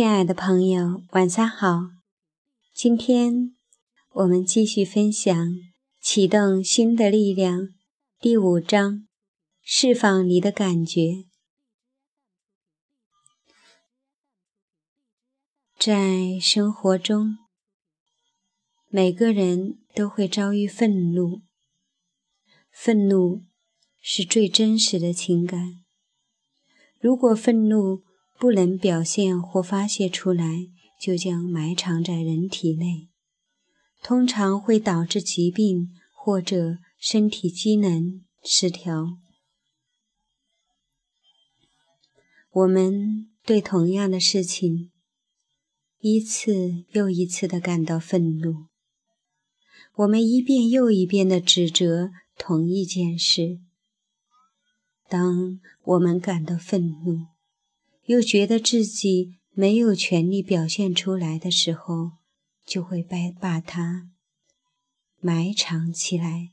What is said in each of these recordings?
亲爱的朋友，晚上好。今天我们继续分享《启动新的力量》第五章：释放你的感觉。在生活中，每个人都会遭遇愤怒。愤怒是最真实的情感。如果愤怒，不能表现或发泄出来，就将埋藏在人体内，通常会导致疾病或者身体机能失调。我们对同样的事情一次又一次地感到愤怒，我们一遍又一遍地指责同一件事。当我们感到愤怒，又觉得自己没有权利表现出来的时候，就会把把它埋藏起来，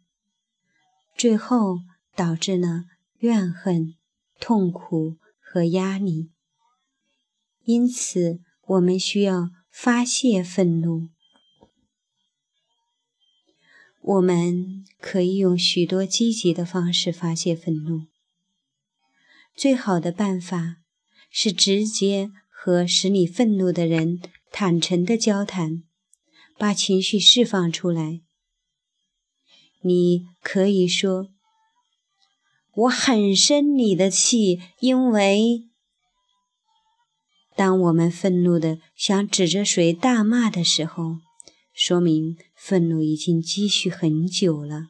最后导致了怨恨、痛苦和压力。因此，我们需要发泄愤怒。我们可以用许多积极的方式发泄愤怒。最好的办法。是直接和使你愤怒的人坦诚的交谈，把情绪释放出来。你可以说：“我很生你的气，因为……”当我们愤怒的想指着谁大骂的时候，说明愤怒已经积蓄很久了。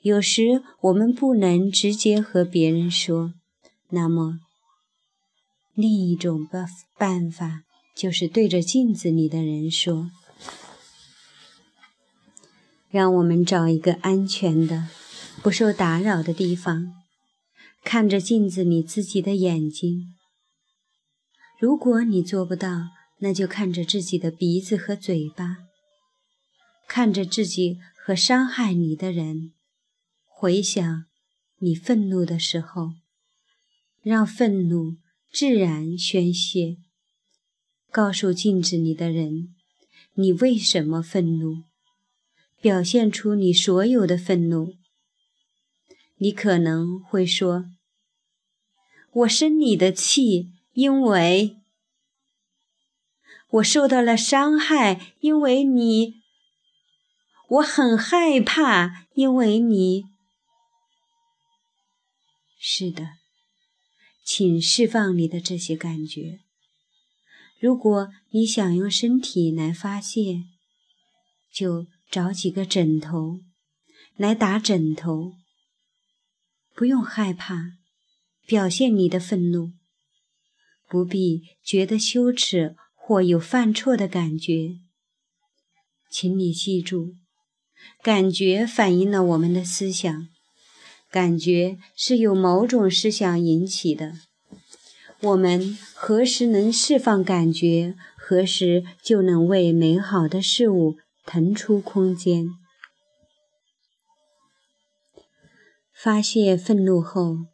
有时我们不能直接和别人说，那么。另一种办办法就是对着镜子里的人说：“让我们找一个安全的、不受打扰的地方，看着镜子里自己的眼睛。如果你做不到，那就看着自己的鼻子和嘴巴，看着自己和伤害你的人。回想你愤怒的时候，让愤怒。”自然宣泄，告诉镜子里的人，你为什么愤怒，表现出你所有的愤怒。你可能会说：“我生你的气，因为我受到了伤害，因为你；我很害怕，因为你。”是的。请释放你的这些感觉。如果你想用身体来发泄，就找几个枕头来打枕头。不用害怕表现你的愤怒，不必觉得羞耻或有犯错的感觉。请你记住，感觉反映了我们的思想。感觉是由某种思想引起的。我们何时能释放感觉，何时就能为美好的事物腾出空间。发泄愤怒后，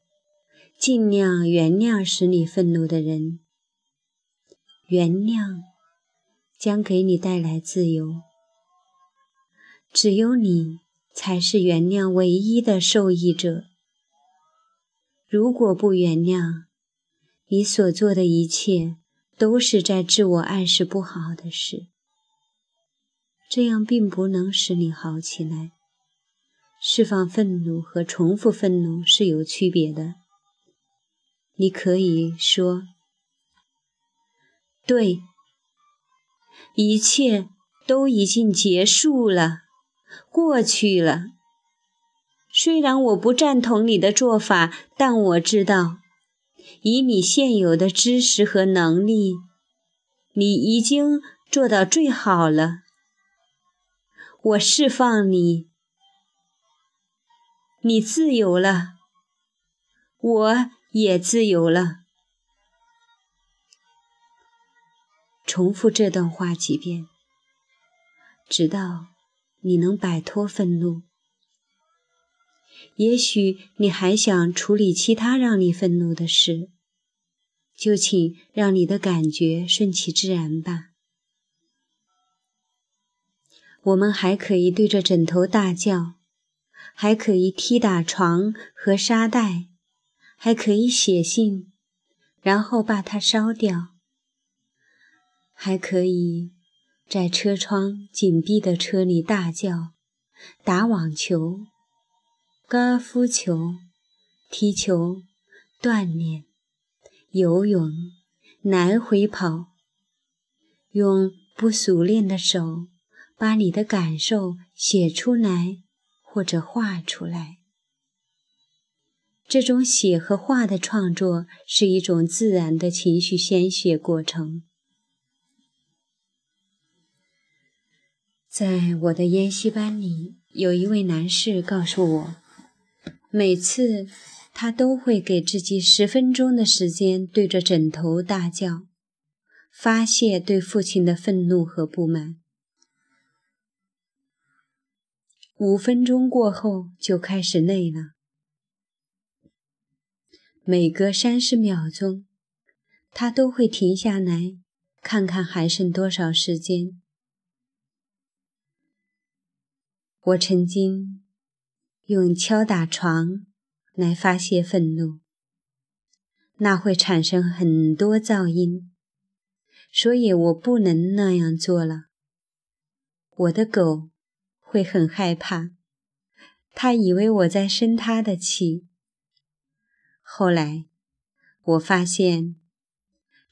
尽量原谅使你愤怒的人。原谅将给你带来自由。只有你。才是原谅唯一的受益者。如果不原谅，你所做的一切都是在自我暗示不好的事。这样并不能使你好起来。释放愤怒和重复愤怒是有区别的。你可以说：“对，一切都已经结束了。”过去了。虽然我不赞同你的做法，但我知道，以你现有的知识和能力，你已经做到最好了。我释放你，你自由了，我也自由了。重复这段话几遍，直到。你能摆脱愤怒？也许你还想处理其他让你愤怒的事，就请让你的感觉顺其自然吧。我们还可以对着枕头大叫，还可以踢打床和沙袋，还可以写信，然后把它烧掉，还可以在车窗紧闭的车里大叫，打网球、高尔夫球、踢球、锻炼。游泳，来回跑，用不熟练的手把你的感受写出来或者画出来。这种写和画的创作是一种自然的情绪宣泄过程。在我的研习班里，有一位男士告诉我，每次。他都会给自己十分钟的时间，对着枕头大叫，发泄对父亲的愤怒和不满。五分钟过后就开始累了。每隔三十秒钟，他都会停下来，看看还剩多少时间。我曾经用敲打床。来发泄愤怒，那会产生很多噪音，所以我不能那样做了。我的狗会很害怕，它以为我在生它的气。后来我发现，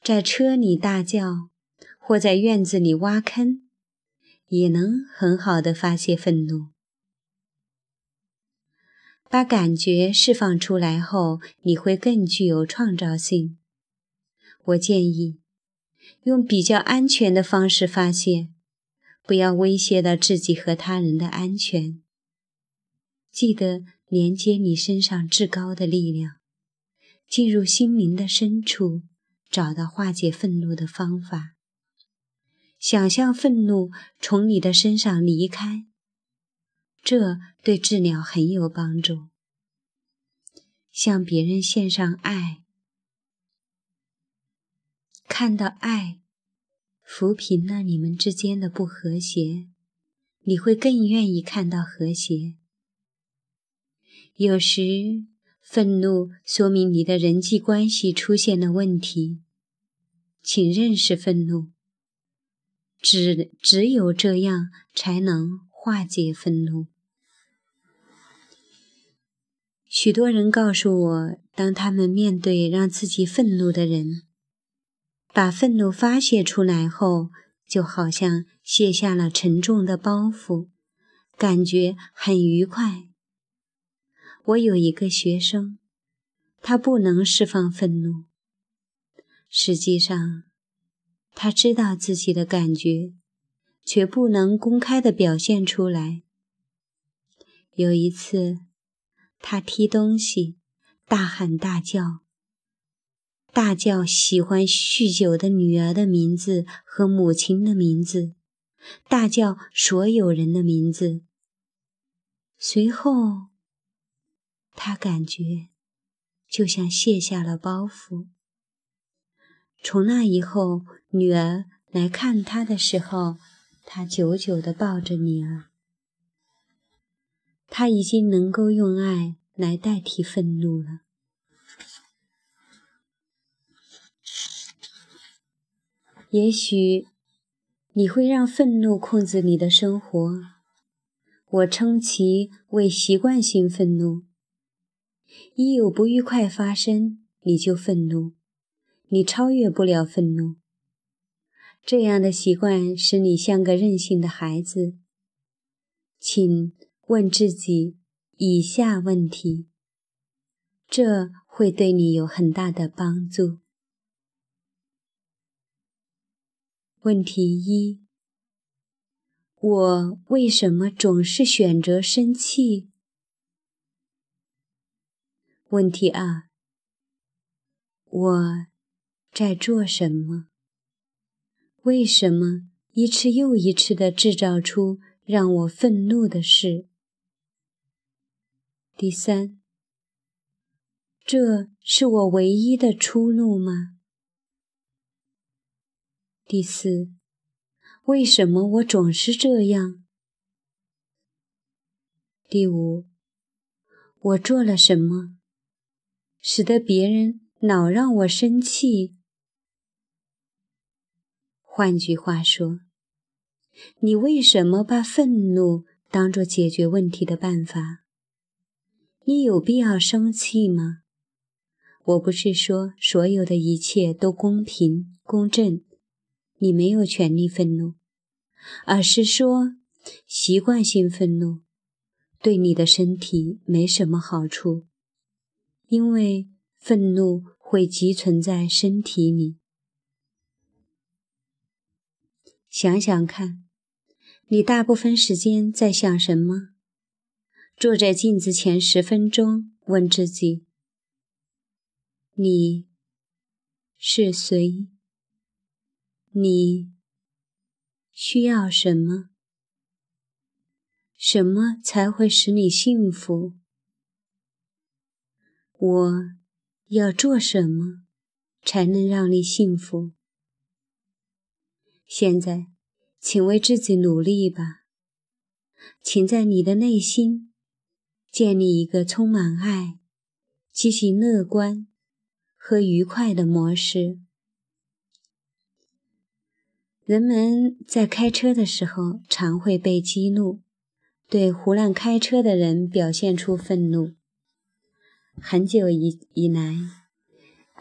在车里大叫或在院子里挖坑，也能很好的发泄愤怒。把感觉释放出来后，你会更具有创造性。我建议用比较安全的方式发泄，不要威胁到自己和他人的安全。记得连接你身上至高的力量，进入心灵的深处，找到化解愤怒的方法。想象愤怒从你的身上离开。这对治疗很有帮助。向别人献上爱，看到爱抚平了你们之间的不和谐，你会更愿意看到和谐。有时，愤怒说明你的人际关系出现了问题，请认识愤怒。只只有这样，才能化解愤怒。许多人告诉我，当他们面对让自己愤怒的人，把愤怒发泄出来后，就好像卸下了沉重的包袱，感觉很愉快。我有一个学生，他不能释放愤怒，实际上他知道自己的感觉，却不能公开的表现出来。有一次。他踢东西，大喊大叫，大叫喜欢酗酒的女儿的名字和母亲的名字，大叫所有人的名字。随后，他感觉就像卸下了包袱。从那以后，女儿来看他的时候，他久久地抱着女儿。他已经能够用爱来代替愤怒了。也许你会让愤怒控制你的生活，我称其为习惯性愤怒。一有不愉快发生，你就愤怒，你超越不了愤怒。这样的习惯使你像个任性的孩子，请。问自己以下问题，这会对你有很大的帮助。问题一：我为什么总是选择生气？问题二：我在做什么？为什么一次又一次的制造出让我愤怒的事？第三，这是我唯一的出路吗？第四，为什么我总是这样？第五，我做了什么，使得别人老让我生气？换句话说，你为什么把愤怒当作解决问题的办法？你有必要生气吗？我不是说所有的一切都公平公正，你没有权利愤怒，而是说习惯性愤怒对你的身体没什么好处，因为愤怒会积存在身体里。想想看，你大部分时间在想什么？坐在镜子前十分钟，问自己。你是谁？你需要什么？什么才会使你幸福？我要做什么才能让你幸福？现在，请为自己努力吧。请在你的内心建立一个充满爱、积极乐观。和愉快的模式。人们在开车的时候常会被激怒，对胡乱开车的人表现出愤怒。很久以以来，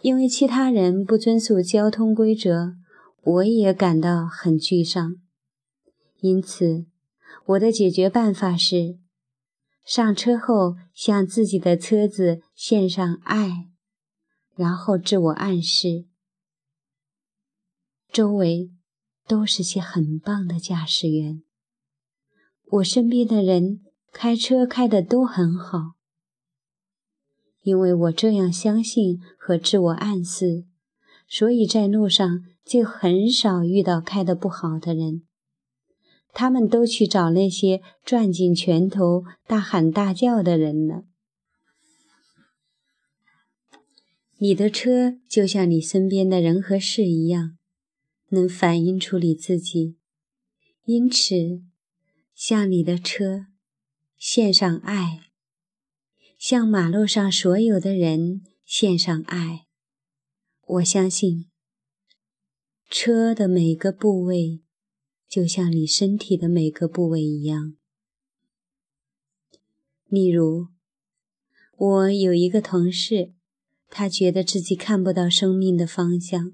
因为其他人不遵守交通规则，我也感到很沮丧。因此，我的解决办法是：上车后向自己的车子献上爱。然后自我暗示，周围都是些很棒的驾驶员。我身边的人开车开的都很好，因为我这样相信和自我暗示，所以在路上就很少遇到开的不好的人。他们都去找那些攥紧拳头、大喊大叫的人了。你的车就像你身边的人和事一样，能反映出你自己。因此，向你的车献上爱，向马路上所有的人献上爱。我相信，车的每个部位就像你身体的每个部位一样。例如，我有一个同事。他觉得自己看不到生命的方向，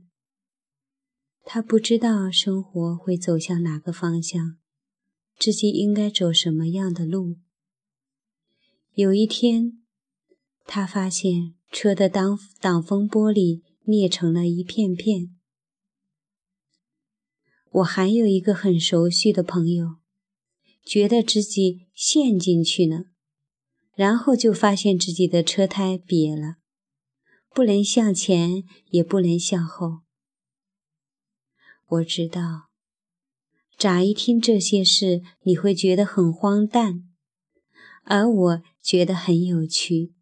他不知道生活会走向哪个方向，自己应该走什么样的路。有一天，他发现车的挡挡风玻璃裂成了一片片。我还有一个很熟悉的朋友，觉得自己陷进去了，然后就发现自己的车胎瘪了。不能向前，也不能向后。我知道，乍一听这些事，你会觉得很荒诞，而我觉得很有趣。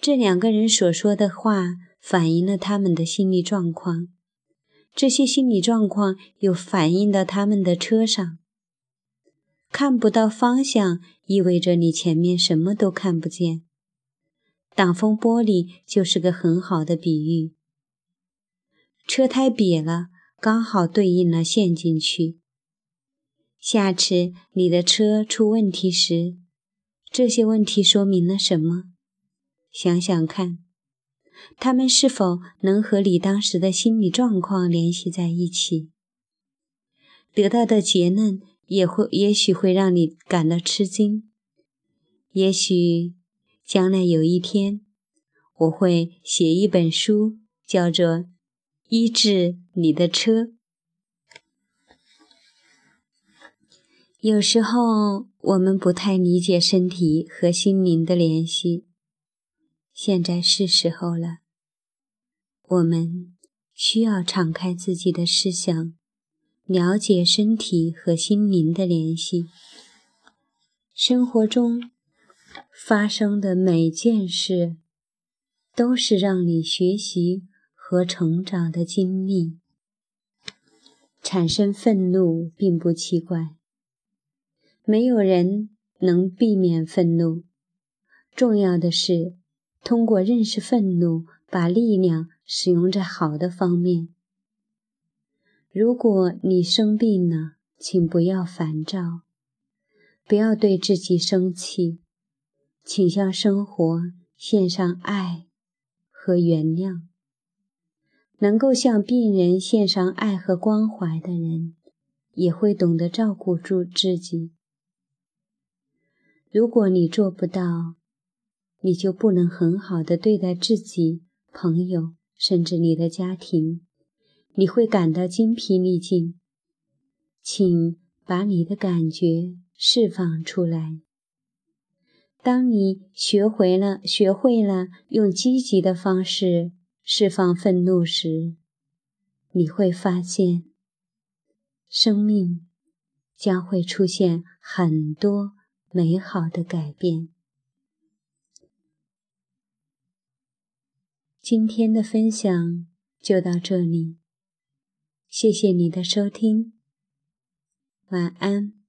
这两个人所说的话反映了他们的心理状况，这些心理状况又反映到他们的车上。看不到方向，意味着你前面什么都看不见。挡风玻璃就是个很好的比喻。车胎瘪了，刚好对应了陷进去。下次你的车出问题时，这些问题说明了什么？想想看，他们是否能和你当时的心理状况联系在一起？得到的结论也会，也许会让你感到吃惊，也许。将来有一天，我会写一本书，叫做《医治你的车》。有时候我们不太理解身体和心灵的联系，现在是时候了。我们需要敞开自己的思想，了解身体和心灵的联系。生活中。发生的每件事，都是让你学习和成长的经历。产生愤怒并不奇怪，没有人能避免愤怒。重要的是，通过认识愤怒，把力量使用在好的方面。如果你生病了，请不要烦躁，不要对自己生气，请向生活献上爱和原谅。能够向病人献上爱和关怀的人，也会懂得照顾住自己。如果你做不到，你就不能很好的对待自己、朋友，甚至你的家庭，你会感到精疲力尽。请把你的感觉释放出来。当你学会了、学会了用积极的方式释放愤怒时，你会发现，生命将会出现很多美好的改变。今天的分享就到这里，谢谢你的收听，晚安。